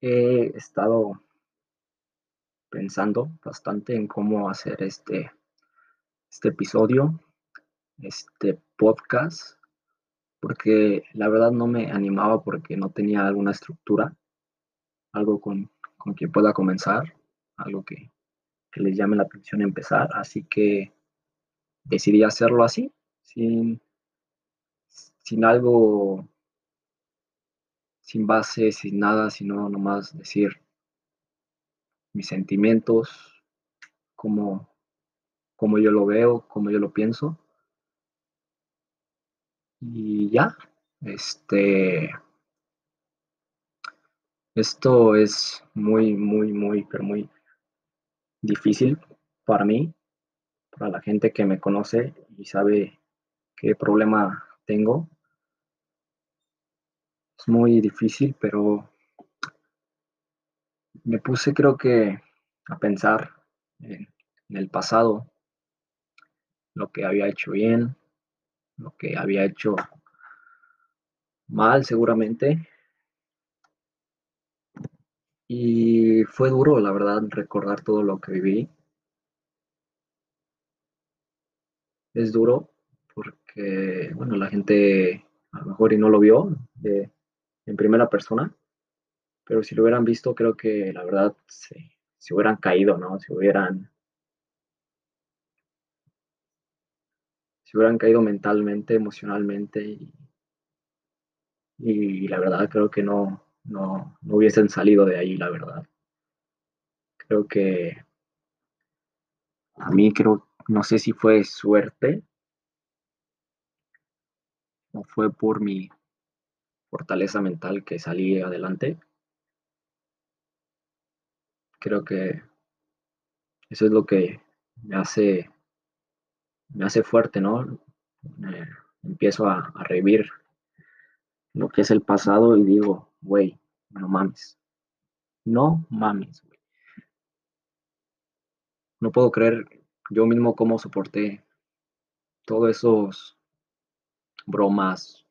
he estado pensando bastante en cómo hacer este, este episodio, este podcast, porque la verdad no me animaba porque no tenía alguna estructura, algo con, con que pueda comenzar, algo que, que les llame la atención empezar, así que decidí hacerlo así, sin, sin algo sin base, sin nada, sino nomás decir mis sentimientos, cómo, cómo yo lo veo, cómo yo lo pienso. Y ya, este, esto es muy, muy, muy, pero muy difícil para mí, para la gente que me conoce y sabe qué problema tengo es muy difícil, pero me puse creo que a pensar en, el pasado, lo que había hecho bien, lo que había hecho mal seguramente. Y fue duro, la verdad, recordar todo lo que viví. Es duro porque, bueno, la gente a lo mejor y no lo vio, de, en primera persona, pero si lo hubieran visto, creo que la verdad se, hubieran caído, ¿no? Se hubieran, hubieran caído mentalmente, emocionalmente y, y la verdad creo que no, no, no hubiesen salido de ahí, la verdad. Creo que a mí creo, no sé si fue suerte o fue por mi fortaleza mental que salí adelante. Creo que eso es lo que me hace, me hace fuerte, ¿no? empiezo a, revivir lo que es el pasado y digo, güey, no mames. No mames. No puedo creer yo mismo cómo soporté todos esos bromas,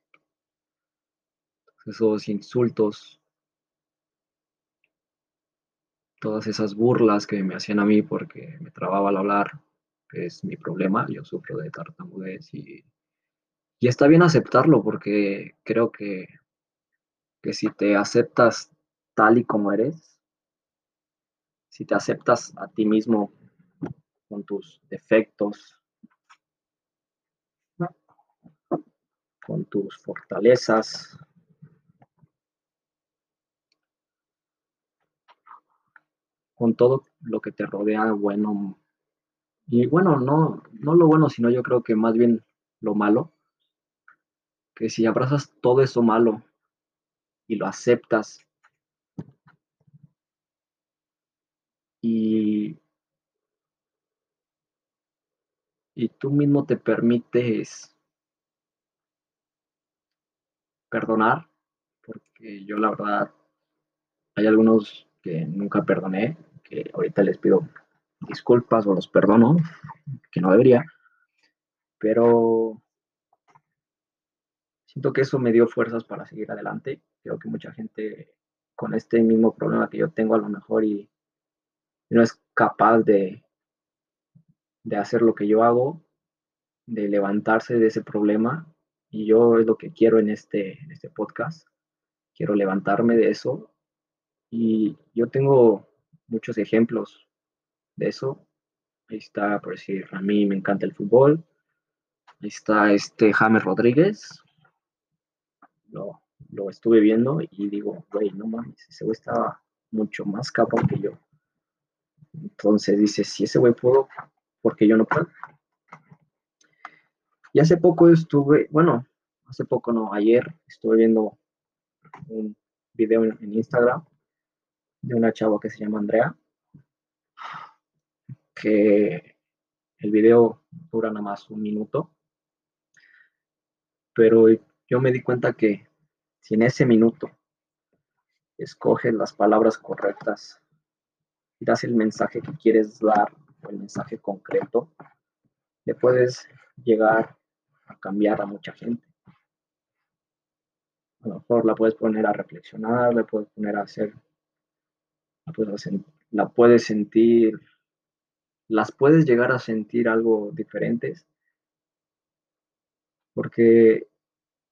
esos insultos, todas esas burlas que me hacían a mí porque me trababa al hablar, es mi problema, yo sufro de tartamudez y, y está bien aceptarlo porque creo que, que si te aceptas tal y como eres, si te aceptas a ti mismo con tus defectos, con tus fortalezas, con todo lo que te rodea bueno. Y bueno, no, no lo bueno, sino yo creo que más bien lo malo. Que si abrazas todo eso malo y lo aceptas y, y tú mismo te permites perdonar, porque yo la verdad, hay algunos que nunca perdoné, que ahorita les pido disculpas o los perdono, que no debería, pero siento que eso me dio fuerzas para seguir adelante. Creo que mucha gente con este mismo problema que yo tengo a lo mejor y, no es capaz de, de hacer lo que yo hago, de levantarse de ese problema. Y yo es lo que quiero en este, en este podcast. Quiero levantarme de eso. Y yo tengo muchos ejemplos de eso. Ahí está, por decir, a mí me encanta el fútbol. Ahí está este James Rodríguez. Lo, lo estuve viendo y digo, güey, no mames, ese güey estaba mucho más cabrón que yo. Entonces dice, si ese güey pudo, porque yo no puedo? Y hace poco estuve, bueno, hace poco no, ayer estuve viendo un video en Instagram de una chava que se llama Andrea, que el video dura nada más un minuto, pero yo me di cuenta que si en ese minuto escoges las palabras correctas y das el mensaje que quieres dar o el mensaje concreto, le puedes llegar a cambiar a mucha gente. A lo mejor la puedes poner a reflexionar, le puedes poner a hacer la puedes sentir, las puedes llegar a sentir algo diferentes, porque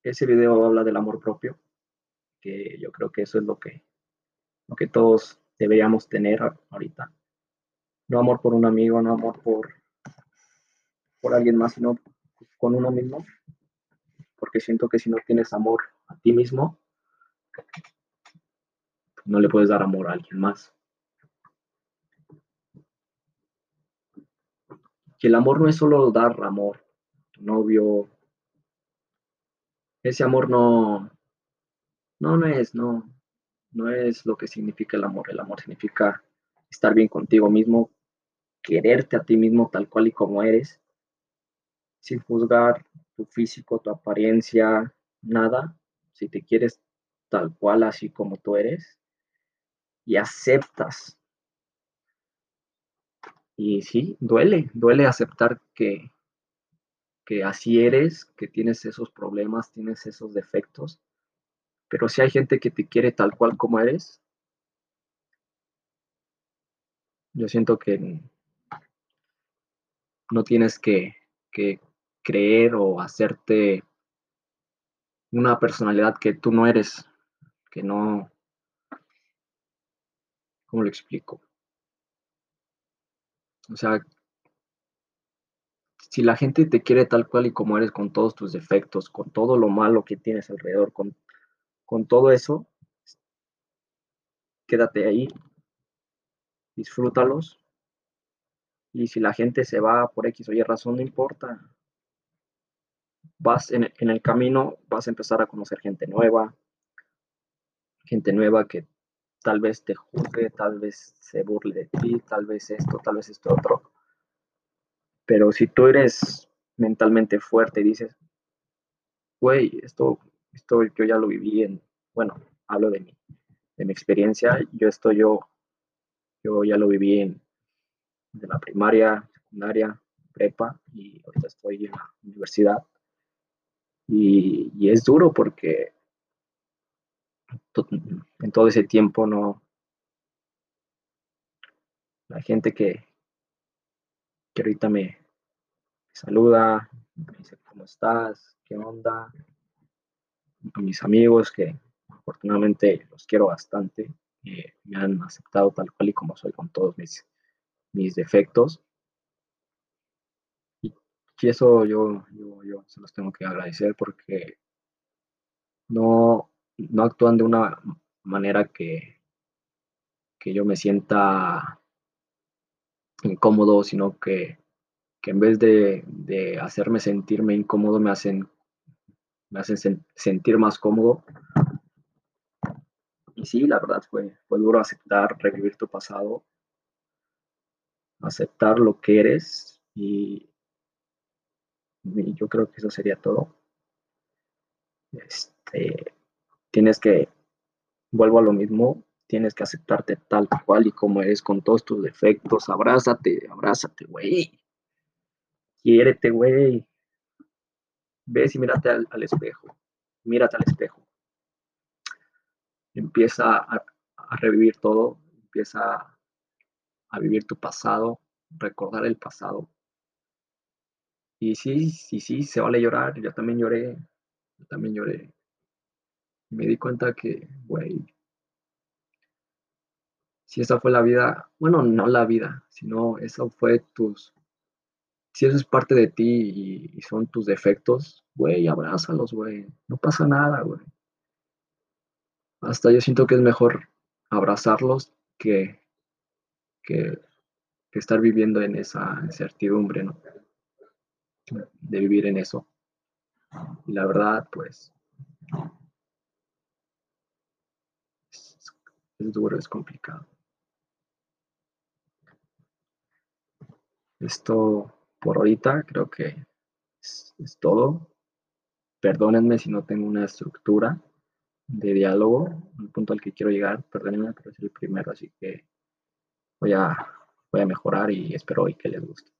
ese video habla del amor propio, que yo creo que eso es lo que, lo que todos deberíamos tener ahorita. No amor por un amigo, no amor por, por alguien más, sino con uno mismo, porque siento que si no tienes amor a ti mismo, no le puedes dar amor a alguien más. Que el amor no es solo dar amor, tu novio. Ese amor no, no, no es, no, no es lo que significa el amor. El amor significa estar bien contigo mismo, quererte a ti mismo tal cual y como eres, sin juzgar tu físico, tu apariencia, nada. Si te quieres tal cual así como tú eres y aceptas y sí, duele, duele aceptar que, que así eres, que tienes esos problemas, tienes esos defectos. Pero si hay gente que te quiere tal cual como eres, yo siento que no tienes que, que creer o hacerte una personalidad que tú no eres, que no... ¿Cómo lo explico? O sea, si la gente te quiere tal cual y como eres, con todos tus defectos, con todo lo malo que tienes alrededor, con, con todo eso, quédate ahí, disfrútalos. Y si la gente se va por X o Y razón, no importa. Vas en, en el camino, vas a empezar a conocer gente nueva, gente nueva que tal vez te juzgue, tal vez se burle de ti, tal vez esto, tal vez esto otro. Pero si tú eres mentalmente fuerte y dices, güey, esto, esto yo ya lo viví en, bueno, hablo de mi, de mi experiencia, yo esto yo, yo ya lo viví en de la primaria, secundaria, prepa y ahorita estoy en la universidad. Y, y es duro porque en todo ese tiempo no la gente que, que ahorita me, saluda, me dice cómo estás, qué onda, a mis amigos que afortunadamente los quiero bastante, eh, me han aceptado tal cual y como soy con todos mis, mis defectos. Y, eso yo, yo, yo se los tengo que agradecer porque no, no actúan de una manera que, que yo me sienta incómodo, sino que, que en vez de, de, hacerme sentirme incómodo, me hacen, me hacen sentir más cómodo. Y sí, la verdad fue, fue duro aceptar, revivir tu pasado, aceptar lo que eres y, y yo creo que eso sería todo. Este, tienes que, vuelvo a lo mismo, tienes que aceptarte tal cual y como eres con todos tus defectos. Abrázate, abrázate, güey. Quiérete, güey. Ves y mírate al, espejo. Mírate al espejo. Empieza a, a revivir todo. Empieza a vivir tu pasado, recordar el pasado. Y sí, sí, sí, se vale llorar. Yo también lloré. Yo también lloré me di cuenta que, güey, si esa fue la vida, bueno, no la vida, sino eso fue tus, si eso es parte de ti y, son tus defectos, güey, abrázalos, güey, no pasa nada, güey. Hasta yo siento que es mejor abrazarlos que, que, que estar viviendo en esa incertidumbre, ¿no? De vivir en eso. Y la verdad, pues, es duro, es complicado. Esto por ahorita creo que es, todo. Perdónenme si no tengo una estructura de diálogo, el punto al que quiero llegar, perdónenme, pero es el primero, así que voy a, voy a mejorar y espero hoy que les guste.